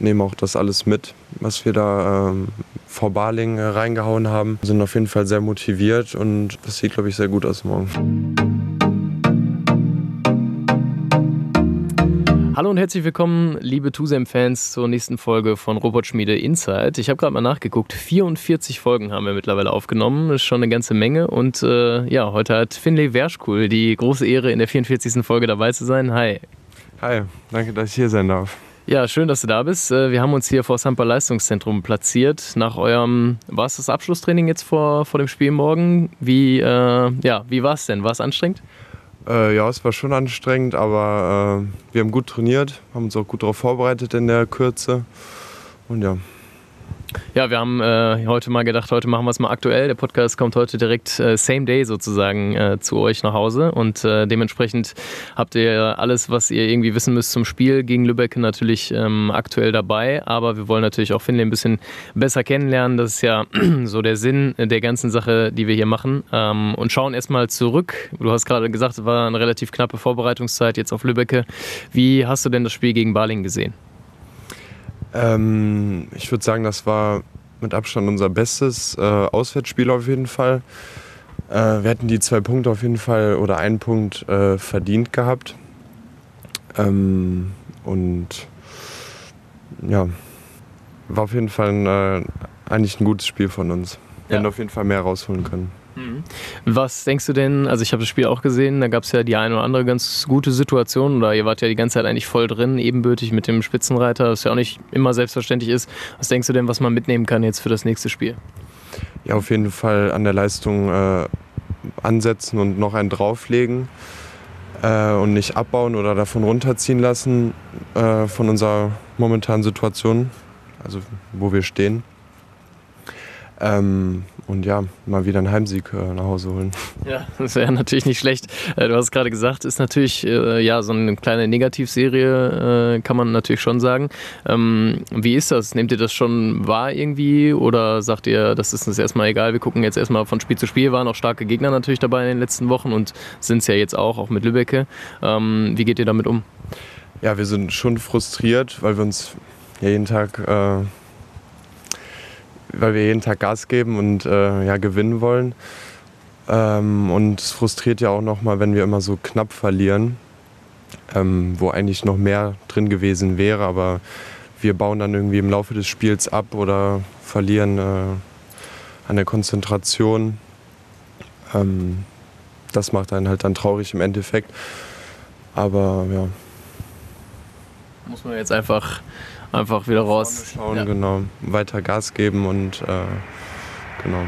nehmen auch das alles mit, was wir da ähm, vor Baling äh, reingehauen haben. Sind auf jeden Fall sehr motiviert und das sieht, glaube ich, sehr gut aus morgen. Hallo und herzlich willkommen, liebe Tusem-Fans, zur nächsten Folge von Robotschmiede Inside. Ich habe gerade mal nachgeguckt, 44 Folgen haben wir mittlerweile aufgenommen, das ist schon eine ganze Menge. Und äh, ja, heute hat Finlay Werschkuhl die große Ehre, in der 44. Folge dabei zu sein. Hi. Hi, danke, dass ich hier sein darf. Ja, schön, dass du da bist. Äh, wir haben uns hier vor Sampa Leistungszentrum platziert. Nach eurem, war es das Abschlusstraining jetzt vor, vor dem Spiel morgen? Wie, äh, ja, wie war es denn? War es anstrengend? Äh, ja, es war schon anstrengend, aber äh, wir haben gut trainiert, haben uns auch gut darauf vorbereitet in der Kürze. Und ja, ja, wir haben äh, heute mal gedacht, heute machen wir es mal aktuell. Der Podcast kommt heute direkt äh, same day sozusagen äh, zu euch nach Hause und äh, dementsprechend habt ihr alles, was ihr irgendwie wissen müsst zum Spiel gegen Lübeck natürlich ähm, aktuell dabei. Aber wir wollen natürlich auch Finlay ein bisschen besser kennenlernen. Das ist ja so der Sinn der ganzen Sache, die wir hier machen. Ähm, und schauen erstmal zurück. Du hast gerade gesagt, es war eine relativ knappe Vorbereitungszeit jetzt auf Lübeck. Wie hast du denn das Spiel gegen Baling gesehen? Ähm, ich würde sagen, das war mit Abstand unser bestes äh, Auswärtsspiel auf jeden Fall. Äh, wir hätten die zwei Punkte auf jeden Fall oder einen Punkt äh, verdient gehabt. Ähm, und ja, war auf jeden Fall ein, äh, eigentlich ein gutes Spiel von uns. Wir ja. hätten auf jeden Fall mehr rausholen können. Mhm. Was denkst du denn, also ich habe das Spiel auch gesehen, da gab es ja die eine oder andere ganz gute Situation oder ihr wart ja die ganze Zeit eigentlich voll drin, ebenbürtig mit dem Spitzenreiter, was ja auch nicht immer selbstverständlich ist. Was denkst du denn, was man mitnehmen kann jetzt für das nächste Spiel? Ja, auf jeden Fall an der Leistung äh, ansetzen und noch einen drauflegen äh, und nicht abbauen oder davon runterziehen lassen äh, von unserer momentanen Situation, also wo wir stehen. Ähm, und ja, mal wieder einen Heimsieg äh, nach Hause holen. Ja, das wäre natürlich nicht schlecht. Äh, du hast gerade gesagt, ist natürlich äh, ja so eine kleine Negativserie, kann man natürlich schon sagen. Ähm, wie ist das? Nehmt ihr das schon wahr irgendwie oder sagt ihr, das ist uns erstmal egal, wir gucken jetzt erstmal von Spiel zu Spiel, waren auch starke Gegner natürlich dabei in den letzten Wochen und sind es ja jetzt auch, auch mit Lübecke. Ähm, wie geht ihr damit um? Ja, wir sind schon frustriert, weil wir uns ja jeden Tag äh, weil wir jeden Tag Gas geben und äh, ja, gewinnen wollen. Ähm, und es frustriert ja auch nochmal, wenn wir immer so knapp verlieren, ähm, wo eigentlich noch mehr drin gewesen wäre, aber wir bauen dann irgendwie im Laufe des Spiels ab oder verlieren äh, an der Konzentration. Ähm, das macht einen halt dann traurig im Endeffekt. Aber ja. Muss man jetzt einfach einfach wieder raus. Schauen, ja. genau. Weiter Gas geben und äh, genau.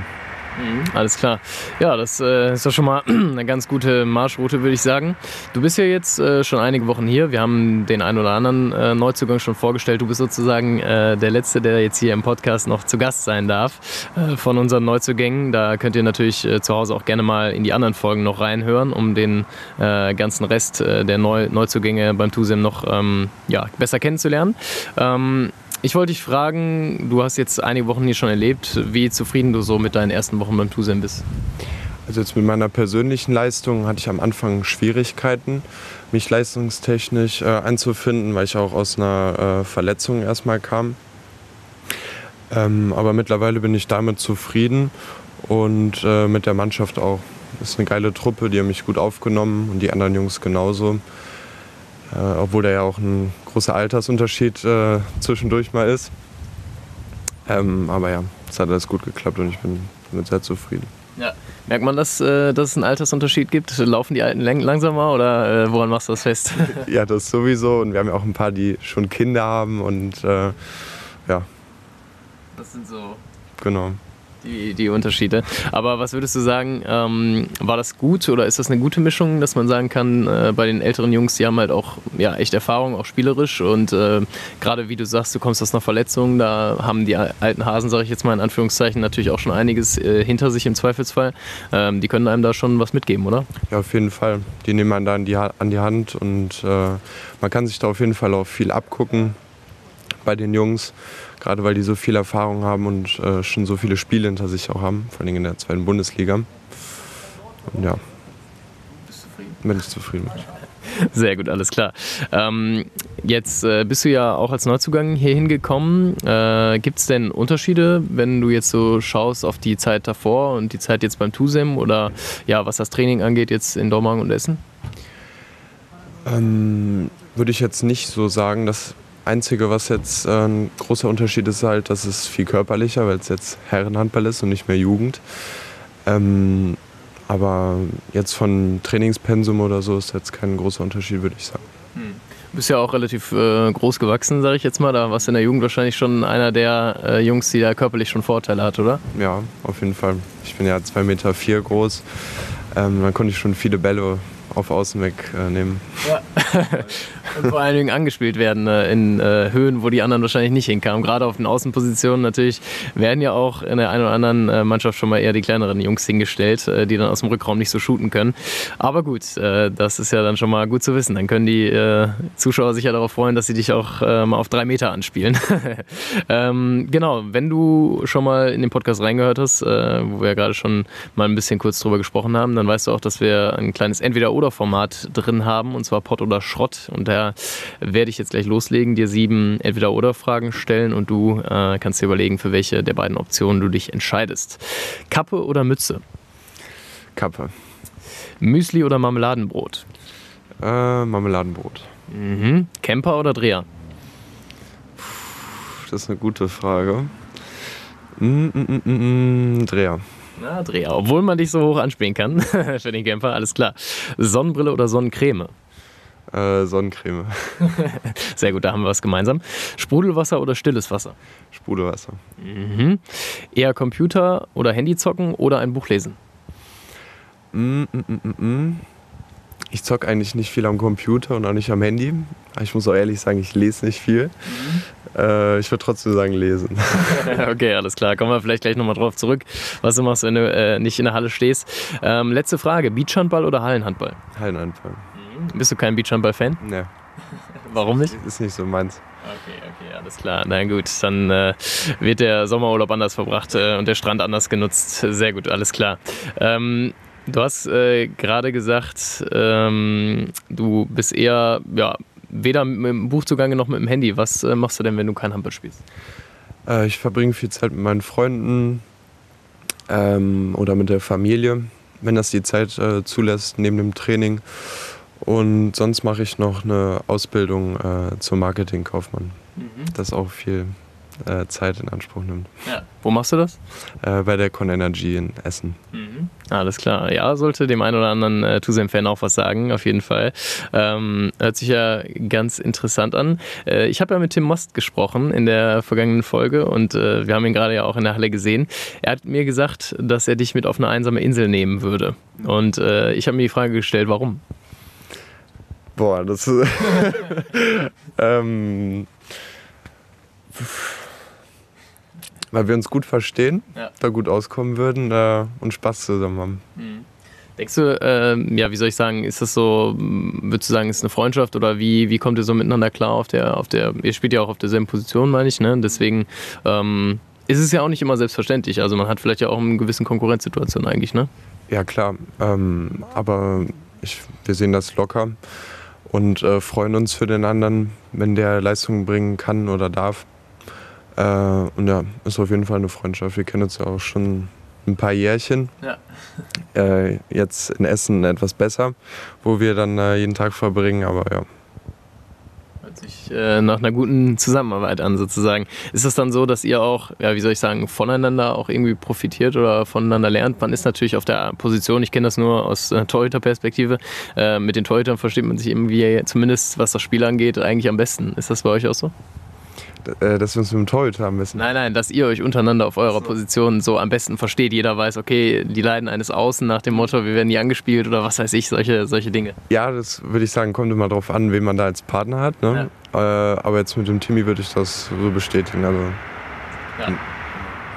Mhm, alles klar. Ja, das äh, ist doch schon mal eine ganz gute Marschroute, würde ich sagen. Du bist ja jetzt äh, schon einige Wochen hier. Wir haben den einen oder anderen äh, Neuzugang schon vorgestellt. Du bist sozusagen äh, der Letzte, der jetzt hier im Podcast noch zu Gast sein darf äh, von unseren Neuzugängen. Da könnt ihr natürlich äh, zu Hause auch gerne mal in die anderen Folgen noch reinhören, um den ganzen Rest der Neu Neuzugänge beim TUSEM noch ähm, ja, besser kennenzulernen. Ähm, ich wollte dich fragen, du hast jetzt einige Wochen hier schon erlebt, wie zufrieden du so mit deinen ersten Wochen beim Tusem bist. Also jetzt mit meiner persönlichen Leistung hatte ich am Anfang Schwierigkeiten, mich leistungstechnisch äh, einzufinden, weil ich auch aus einer äh, Verletzung erstmal kam. Ähm, aber mittlerweile bin ich damit zufrieden und äh, mit der Mannschaft auch. Das ist eine geile Truppe, die haben mich gut aufgenommen und die anderen Jungs genauso. Äh, obwohl da ja auch ein großer Altersunterschied äh, zwischendurch mal ist. Ähm, aber ja, es hat alles gut geklappt und ich bin damit sehr zufrieden. Ja. Merkt man, dass, äh, dass es einen Altersunterschied gibt? Laufen die Alten langsamer oder äh, woran machst du das fest? ja, das sowieso. Und wir haben ja auch ein paar, die schon Kinder haben und äh, ja. Das sind so. Genau die, die Unterschiede. Aber was würdest du sagen, ähm, war das gut oder ist das eine gute Mischung, dass man sagen kann, äh, bei den älteren Jungs, die haben halt auch ja, echt Erfahrung, auch spielerisch und äh, gerade wie du sagst, du kommst aus einer Verletzung, da haben die alten Hasen, sage ich jetzt mal in Anführungszeichen, natürlich auch schon einiges äh, hinter sich im Zweifelsfall. Ähm, die können einem da schon was mitgeben, oder? Ja, auf jeden Fall. Die nehmen einen da an die, an die Hand und äh, man kann sich da auf jeden Fall auch viel abgucken bei den Jungs gerade weil die so viel Erfahrung haben und äh, schon so viele Spiele hinter sich auch haben, vor allem in der zweiten Bundesliga. Und ja. Bist du zufrieden? Bin ich zufrieden mit. Sehr gut, alles klar. Ähm, jetzt äh, bist du ja auch als Neuzugang hier hingekommen. Äh, Gibt es denn Unterschiede, wenn du jetzt so schaust auf die Zeit davor und die Zeit jetzt beim TUSEM oder ja, was das Training angeht jetzt in Dormagen und Essen? Ähm, Würde ich jetzt nicht so sagen. Das Einzige, was jetzt äh, ein großer Unterschied ist, halt, dass es viel körperlicher, weil es jetzt Herrenhandball ist und nicht mehr Jugend. Ähm, aber jetzt von Trainingspensum oder so ist jetzt kein großer Unterschied, würde ich sagen. Du bist ja auch relativ äh, groß gewachsen, sage ich jetzt mal. Da warst du in der Jugend wahrscheinlich schon einer der äh, Jungs, die da körperlich schon Vorteile hat, oder? Ja, auf jeden Fall. Ich bin ja 2,4 Meter vier groß. Ähm, dann konnte ich schon viele Bälle auf Außen wegnehmen. Äh, ja. und vor allen Dingen angespielt werden äh, in äh, Höhen, wo die anderen wahrscheinlich nicht hinkamen. Gerade auf den Außenpositionen natürlich werden ja auch in der einen oder anderen äh, Mannschaft schon mal eher die kleineren Jungs hingestellt, die dann aus dem Rückraum nicht so shooten können. Aber gut, das ist ja dann schon mal gut zu wissen. Dann können die Zuschauer sich ja darauf freuen, dass sie dich auch mal auf drei Meter anspielen. ähm, genau, wenn du schon mal in den Podcast reingehört hast, wo wir ja gerade schon mal ein bisschen kurz drüber gesprochen haben, dann weißt du auch, dass wir ein kleines Entweder-Oder-Format drin haben, und zwar Pott oder Schrott. Und da werde ich jetzt gleich loslegen, dir sieben Entweder-Oder-Fragen stellen und du äh, kannst dir überlegen, für welche der beiden Optionen du dich entscheidest. Kappe oder Mütze? Kappe. Müsli oder Marmeladenbrot? Äh, Marmeladenbrot. Mhm. Camper oder Dreher? Das ist eine gute Frage. Mm, mm, mm, Dreher. Na, Dreher. Obwohl man dich so hoch anspielen kann für den Camper, alles klar. Sonnenbrille oder Sonnencreme? Äh, Sonnencreme. Sehr gut, da haben wir was gemeinsam. Sprudelwasser oder stilles Wasser? Sprudelwasser. Mhm. Eher Computer oder Handy zocken oder ein Buch lesen? Mm, mm, mm, mm. Ich zocke eigentlich nicht viel am Computer und auch nicht am Handy. Ich muss auch ehrlich sagen, ich lese nicht viel. Mhm. Äh, ich würde trotzdem sagen, lesen. okay, alles klar. Kommen wir vielleicht gleich nochmal drauf zurück, was du machst, wenn du äh, nicht in der Halle stehst. Ähm, letzte Frage: Beachhandball oder Hallenhandball? Hallenhandball. Bist du kein Beachhandball-Fan? Ne. Warum nicht? Ist nicht so meins. Okay, okay, alles klar. Na gut, dann äh, wird der Sommerurlaub anders verbracht äh, und der Strand anders genutzt. Sehr gut, alles klar. Ähm, du hast äh, gerade gesagt, ähm, du bist eher, ja, weder mit dem Buchzugang noch mit dem Handy. Was äh, machst du denn, wenn du kein Handball spielst? Äh, ich verbringe viel Zeit mit meinen Freunden ähm, oder mit der Familie, wenn das die Zeit äh, zulässt, neben dem Training. Und sonst mache ich noch eine Ausbildung äh, zum Marketingkaufmann. Mhm. Das auch viel äh, Zeit in Anspruch nimmt. Ja. Wo machst du das? Äh, bei der Con Energy in Essen. Mhm. Alles klar. Ja, sollte dem einen oder anderen äh, Tusem-Fan auch was sagen, auf jeden Fall. Ähm, hört sich ja ganz interessant an. Äh, ich habe ja mit Tim Most gesprochen in der vergangenen Folge und äh, wir haben ihn gerade ja auch in der Halle gesehen. Er hat mir gesagt, dass er dich mit auf eine einsame Insel nehmen würde. Und äh, ich habe mir die Frage gestellt, warum? Boah, das ist. ähm, weil wir uns gut verstehen, ja. da gut auskommen würden äh, und Spaß zusammen haben. Mhm. Denkst du, äh, ja, wie soll ich sagen, ist das so, würdest du sagen, ist eine Freundschaft oder wie, wie kommt ihr so miteinander klar auf der, auf der, ihr spielt ja auch auf derselben Position, meine ich, ne? Deswegen ähm, ist es ja auch nicht immer selbstverständlich. Also man hat vielleicht ja auch eine gewisse Konkurrenzsituation eigentlich, ne? Ja, klar. Ähm, aber ich, wir sehen das locker und äh, freuen uns für den anderen, wenn der Leistung bringen kann oder darf. Äh, und ja, ist auf jeden Fall eine Freundschaft. Wir kennen uns ja auch schon ein paar Jährchen. Ja. Äh, jetzt in Essen etwas besser, wo wir dann äh, jeden Tag verbringen, aber ja, Hört sich äh, nach einer guten Zusammenarbeit an, sozusagen. Ist es dann so, dass ihr auch, ja, wie soll ich sagen, voneinander auch irgendwie profitiert oder voneinander lernt? Man ist natürlich auf der Position, ich kenne das nur aus äh, Torhüter-Perspektive, äh, mit den Torhütern versteht man sich irgendwie, zumindest was das Spiel angeht, eigentlich am besten. Ist das bei euch auch so? Äh, dass wir uns mit dem Torhüter haben müssen. Nein, nein, dass ihr euch untereinander auf eurer so. Position so am besten versteht. Jeder weiß, okay, die leiden eines Außen nach dem Motto, wir werden nie angespielt oder was weiß ich, solche, solche Dinge. Ja, das würde ich sagen, kommt immer darauf an, wen man da als Partner hat. Ne? Ja. Äh, aber jetzt mit dem Timmy würde ich das so bestätigen. Also, ja.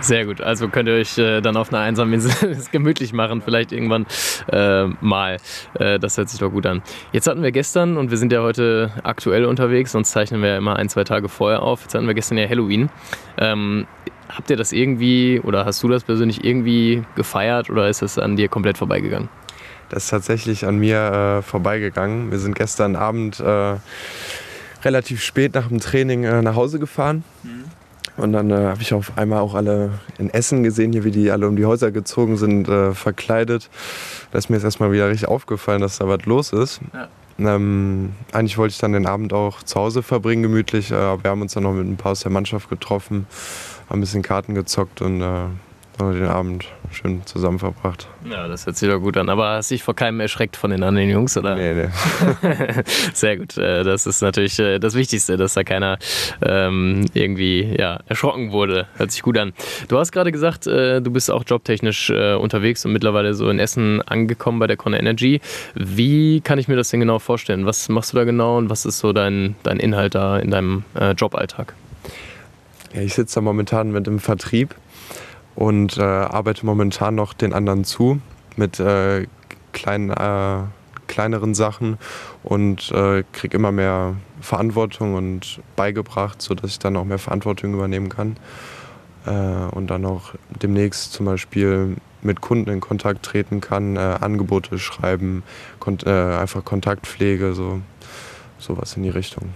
Sehr gut. Also könnt ihr euch äh, dann auf einer einsamen Insel es gemütlich machen, vielleicht irgendwann äh, mal. Äh, das hört sich doch gut an. Jetzt hatten wir gestern, und wir sind ja heute aktuell unterwegs, sonst zeichnen wir ja immer ein, zwei Tage vorher auf. Jetzt hatten wir gestern ja Halloween. Ähm, habt ihr das irgendwie oder hast du das persönlich irgendwie gefeiert oder ist das an dir komplett vorbeigegangen? Das ist tatsächlich an mir äh, vorbeigegangen. Wir sind gestern Abend äh, relativ spät nach dem Training äh, nach Hause gefahren. Mhm. Und dann äh, habe ich auf einmal auch alle in Essen gesehen, hier wie die alle um die Häuser gezogen sind, äh, verkleidet. Da ist mir jetzt erstmal wieder richtig aufgefallen, dass da was los ist. Ja. Ähm, eigentlich wollte ich dann den Abend auch zu Hause verbringen, gemütlich. Äh, wir haben uns dann noch mit ein paar aus der Mannschaft getroffen, haben ein bisschen Karten gezockt und äh, haben den Abend schön zusammen verbracht. Ja, das hört sich doch gut an. Aber hast du dich vor keinem erschreckt von den anderen Jungs, oder? Nee, nee. Sehr gut. Äh, das ist natürlich äh, das Wichtigste, dass da keiner ähm, irgendwie ja, erschrocken wurde. Hört sich gut an. Du hast gerade gesagt, äh, du bist auch jobtechnisch äh, unterwegs und mittlerweile so in Essen angekommen bei der Con Energy. Wie kann ich mir das denn genau vorstellen? Was machst du da genau und was ist so dein, dein Inhalt da in deinem äh, Joballtag? Ja, ich sitze da momentan mit im Vertrieb und äh, arbeite momentan noch den anderen zu mit äh, kleinen, äh, kleineren Sachen und äh, kriege immer mehr Verantwortung und beigebracht, sodass ich dann auch mehr Verantwortung übernehmen kann. Äh, und dann auch demnächst zum Beispiel mit Kunden in Kontakt treten kann, äh, Angebote schreiben, kont einfach Kontaktpflege, so sowas in die Richtung.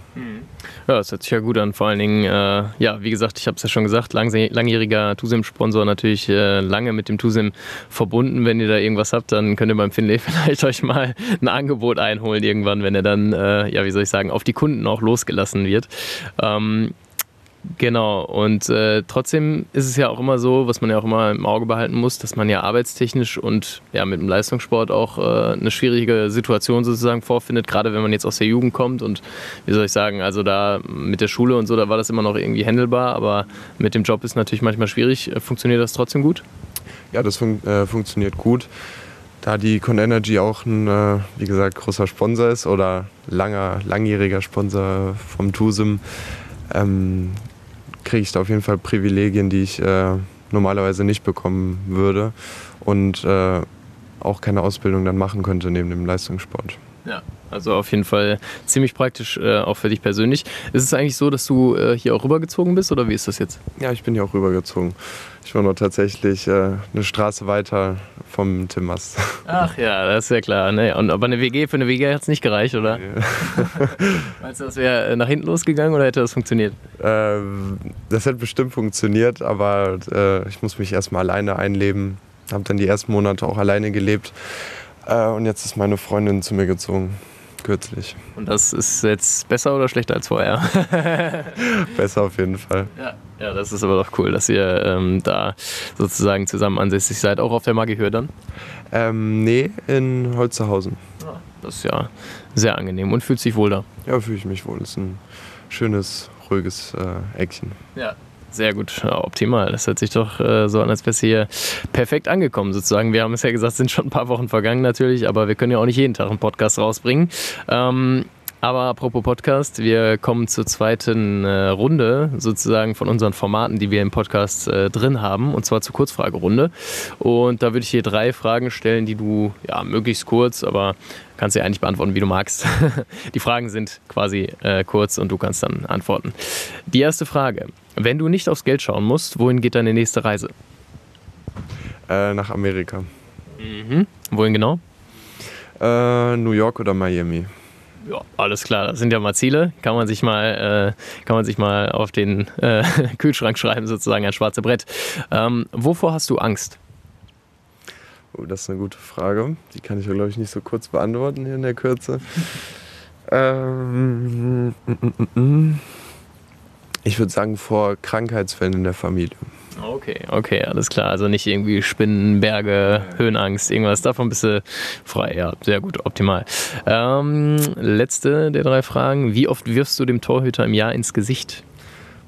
Ja, das hört sich ja gut an. Vor allen Dingen, äh, ja, wie gesagt, ich habe es ja schon gesagt, lang, langjähriger Tusim-Sponsor natürlich äh, lange mit dem Tusim verbunden. Wenn ihr da irgendwas habt, dann könnt ihr beim Finlay vielleicht euch mal ein Angebot einholen irgendwann, wenn er dann, äh, ja, wie soll ich sagen, auf die Kunden auch losgelassen wird. Ähm, Genau, und äh, trotzdem ist es ja auch immer so, was man ja auch immer im Auge behalten muss, dass man ja arbeitstechnisch und ja mit dem Leistungssport auch äh, eine schwierige Situation sozusagen vorfindet, gerade wenn man jetzt aus der Jugend kommt und wie soll ich sagen, also da mit der Schule und so, da war das immer noch irgendwie handelbar, aber mit dem Job ist natürlich manchmal schwierig. Funktioniert das trotzdem gut? Ja, das fun äh, funktioniert gut. Da die Con Energy auch ein, äh, wie gesagt, großer Sponsor ist oder langer, langjähriger Sponsor vom TUSIM, ähm, kriege ich da auf jeden Fall Privilegien, die ich äh, normalerweise nicht bekommen würde und äh, auch keine Ausbildung dann machen könnte neben dem Leistungssport. Ja, also auf jeden Fall ziemlich praktisch, äh, auch für dich persönlich. Ist es eigentlich so, dass du äh, hier auch rübergezogen bist oder wie ist das jetzt? Ja, ich bin hier auch rübergezogen. Ich war nur tatsächlich äh, eine Straße weiter vom Tim Mast. Ach ja, das ist ja klar. Nee, und, aber eine WG, für eine WG hat es nicht gereicht, oder? Nee. Meinst du, das wäre äh, nach hinten losgegangen oder hätte das funktioniert? Ähm, das hätte bestimmt funktioniert, aber äh, ich muss mich erstmal alleine einleben. Habe dann die ersten Monate auch alleine gelebt. Äh, und jetzt ist meine Freundin zu mir gezogen kürzlich. Und das ist jetzt besser oder schlechter als vorher? besser auf jeden Fall. Ja. ja, das ist aber doch cool, dass ihr ähm, da sozusagen zusammen ansässig seid. Auch auf der Magihöhe dann? Ähm, nee, in Holzerhausen. Ah, das ist ja sehr angenehm und fühlt sich wohl da. Ja, fühle ich mich wohl. Das ist ein schönes, ruhiges äh, Eckchen. Ja, sehr gut, ja, optimal. Das hört sich doch äh, so an, als wärst du hier perfekt angekommen sozusagen. Wir haben es ja gesagt, sind schon ein paar Wochen vergangen natürlich, aber wir können ja auch nicht jeden Tag einen Podcast rausbringen. Ähm, aber apropos Podcast, wir kommen zur zweiten äh, Runde sozusagen von unseren Formaten, die wir im Podcast äh, drin haben, und zwar zur Kurzfragerunde. Und da würde ich hier drei Fragen stellen, die du ja möglichst kurz, aber kannst du ja eigentlich beantworten, wie du magst. die Fragen sind quasi äh, kurz und du kannst dann antworten. Die erste Frage: Wenn du nicht aufs Geld schauen musst, wohin geht deine nächste Reise? Äh, nach Amerika. Mhm. Wohin genau? Äh, New York oder Miami. Ja, alles klar, das sind ja mal Ziele. Kann man sich mal, äh, kann man sich mal auf den äh, Kühlschrank schreiben, sozusagen ein schwarzes Brett. Ähm, wovor hast du Angst? Oh, das ist eine gute Frage. Die kann ich, glaube ich, nicht so kurz beantworten hier in der Kürze. ähm, mm, mm, mm, ich würde sagen, vor Krankheitsfällen in der Familie. Okay, okay, alles klar. Also nicht irgendwie Spinnen, Berge, Höhenangst, irgendwas. Davon bist du frei. Ja, sehr gut, optimal. Ähm, letzte der drei Fragen. Wie oft wirfst du dem Torhüter im Jahr ins Gesicht?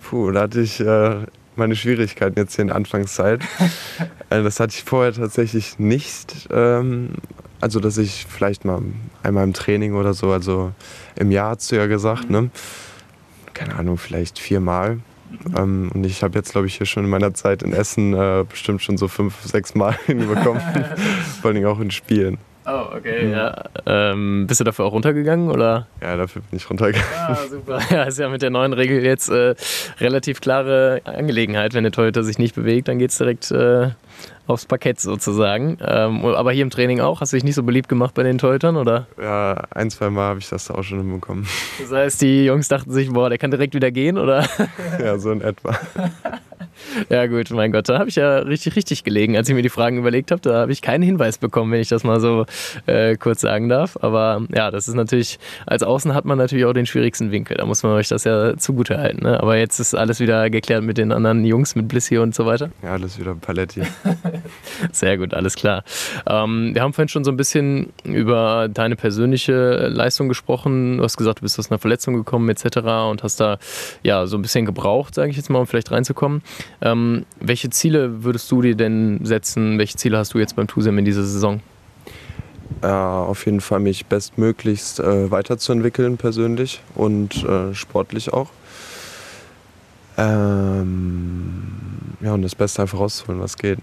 Puh, da hatte ich äh, meine Schwierigkeiten jetzt hier in der Anfangszeit. äh, das hatte ich vorher tatsächlich nicht. Ähm, also, dass ich vielleicht mal einmal im Training oder so, also im Jahr hast du ja gesagt, ne? Keine Ahnung, vielleicht viermal. Ähm, und ich habe jetzt, glaube ich, hier schon in meiner Zeit in Essen äh, bestimmt schon so fünf, sechs Mal hinbekommen. Vor allem auch in Spielen. Okay, mhm. ja. Ähm, bist du dafür auch runtergegangen oder? Ja, dafür bin ich runtergegangen. Ah, super. Ja, ist ja mit der neuen Regel jetzt äh, relativ klare Angelegenheit. Wenn der Torhüter sich nicht bewegt, dann geht es direkt äh, aufs Parkett sozusagen. Ähm, aber hier im Training auch? Hast du dich nicht so beliebt gemacht bei den Torhütern, oder? Ja, ein, zwei Mal habe ich das auch schon hinbekommen. Das heißt, die Jungs dachten sich, boah, der kann direkt wieder gehen, oder? Ja, so in etwa. Ja, gut, mein Gott, da habe ich ja richtig, richtig gelegen. Als ich mir die Fragen überlegt habe, da habe ich keinen Hinweis bekommen, wenn ich das mal so äh, kurz sagen darf. Aber ja, das ist natürlich, als Außen hat man natürlich auch den schwierigsten Winkel. Da muss man euch das ja zugute halten. Ne? Aber jetzt ist alles wieder geklärt mit den anderen Jungs, mit Bliss hier und so weiter. Ja, alles wieder Paletti. Sehr gut, alles klar. Ähm, wir haben vorhin schon so ein bisschen über deine persönliche Leistung gesprochen. Du hast gesagt, du bist aus einer Verletzung gekommen etc. und hast da ja so ein bisschen gebraucht, sage ich jetzt mal, um vielleicht reinzukommen. Ähm, welche Ziele würdest du dir denn setzen? Welche Ziele hast du jetzt beim TUSEM in dieser Saison? Äh, auf jeden Fall mich bestmöglichst äh, weiterzuentwickeln persönlich und äh, sportlich auch. Ähm, ja, und das Beste einfach rauszuholen, was geht.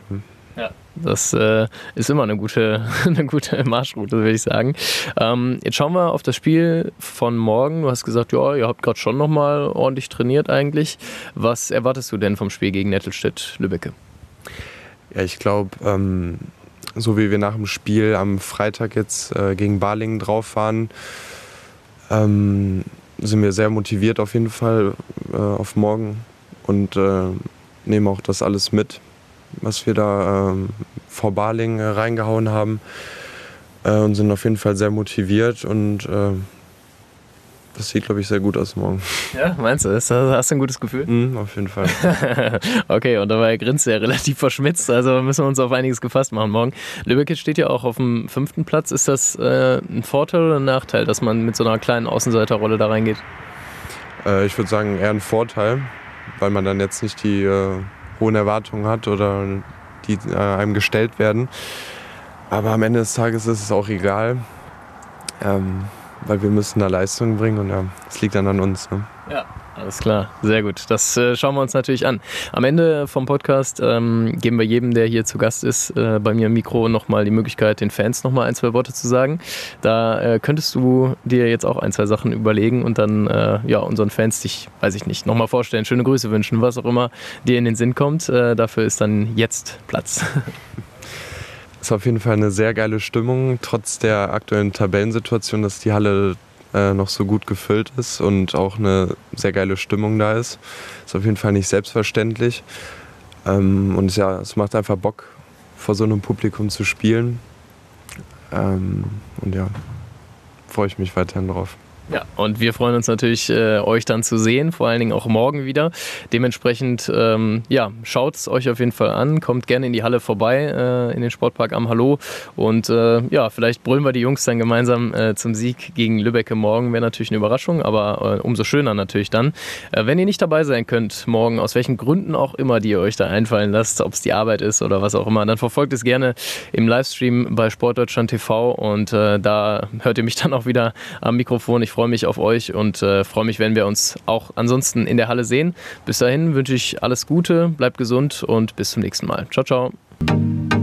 Das äh, ist immer eine gute, eine gute Marschroute, würde ich sagen. Ähm, jetzt schauen wir auf das Spiel von morgen. Du hast gesagt, ja, ihr habt gerade schon nochmal ordentlich trainiert eigentlich. Was erwartest du denn vom Spiel gegen Nettelstedt-Lübbecke? Ja, ich glaube, ähm, so wie wir nach dem Spiel am Freitag jetzt äh, gegen Balingen drauf waren, ähm, sind wir sehr motiviert auf jeden Fall äh, auf morgen und äh, nehmen auch das alles mit was wir da ähm, vor Baling äh, reingehauen haben. Äh, und sind auf jeden Fall sehr motiviert und äh, das sieht, glaube ich, sehr gut aus morgen. Ja, meinst du? Hast du ein gutes Gefühl? Mm, auf jeden Fall. okay, und dabei grinst er relativ verschmitzt, also müssen wir uns auf einiges gefasst machen morgen. Lübeck steht ja auch auf dem fünften Platz. Ist das äh, ein Vorteil oder ein Nachteil, dass man mit so einer kleinen Außenseiterrolle da reingeht? Äh, ich würde sagen, eher ein Vorteil, weil man dann jetzt nicht die äh, hohen Erwartungen hat oder die äh, einem gestellt werden. Aber am Ende des Tages ist es auch egal, ähm, weil wir müssen da Leistung bringen und ja, es liegt dann an uns. Ne? Ja, alles klar, sehr gut. Das äh, schauen wir uns natürlich an. Am Ende vom Podcast ähm, geben wir jedem, der hier zu Gast ist, äh, bei mir im Mikro nochmal die Möglichkeit, den Fans nochmal ein, zwei Worte zu sagen. Da äh, könntest du dir jetzt auch ein, zwei Sachen überlegen und dann äh, ja, unseren Fans dich, weiß ich nicht, nochmal vorstellen, schöne Grüße wünschen, was auch immer dir in den Sinn kommt. Äh, dafür ist dann jetzt Platz. Es ist auf jeden Fall eine sehr geile Stimmung, trotz der aktuellen Tabellensituation, dass die Halle äh, noch so gut gefüllt ist und auch eine sehr geile Stimmung da ist. Ist auf jeden Fall nicht selbstverständlich. Ähm, und ja, es macht einfach Bock, vor so einem Publikum zu spielen. Ähm, und ja, freue ich mich weiterhin drauf. Ja, und wir freuen uns natürlich, äh, euch dann zu sehen, vor allen Dingen auch morgen wieder. Dementsprechend, ähm, ja, schaut es euch auf jeden Fall an, kommt gerne in die Halle vorbei, äh, in den Sportpark am Hallo. Und äh, ja, vielleicht brüllen wir die Jungs dann gemeinsam äh, zum Sieg gegen Lübbecke morgen. Wäre natürlich eine Überraschung, aber äh, umso schöner natürlich dann. Äh, wenn ihr nicht dabei sein könnt morgen, aus welchen Gründen auch immer, die ihr euch da einfallen lasst, ob es die Arbeit ist oder was auch immer, dann verfolgt es gerne im Livestream bei Sportdeutschland TV und da hört ihr mich dann auch wieder am Mikrofon. Ich freue mich auf euch und äh, freue mich, wenn wir uns auch ansonsten in der Halle sehen. Bis dahin wünsche ich alles Gute, bleibt gesund und bis zum nächsten Mal. Ciao, ciao.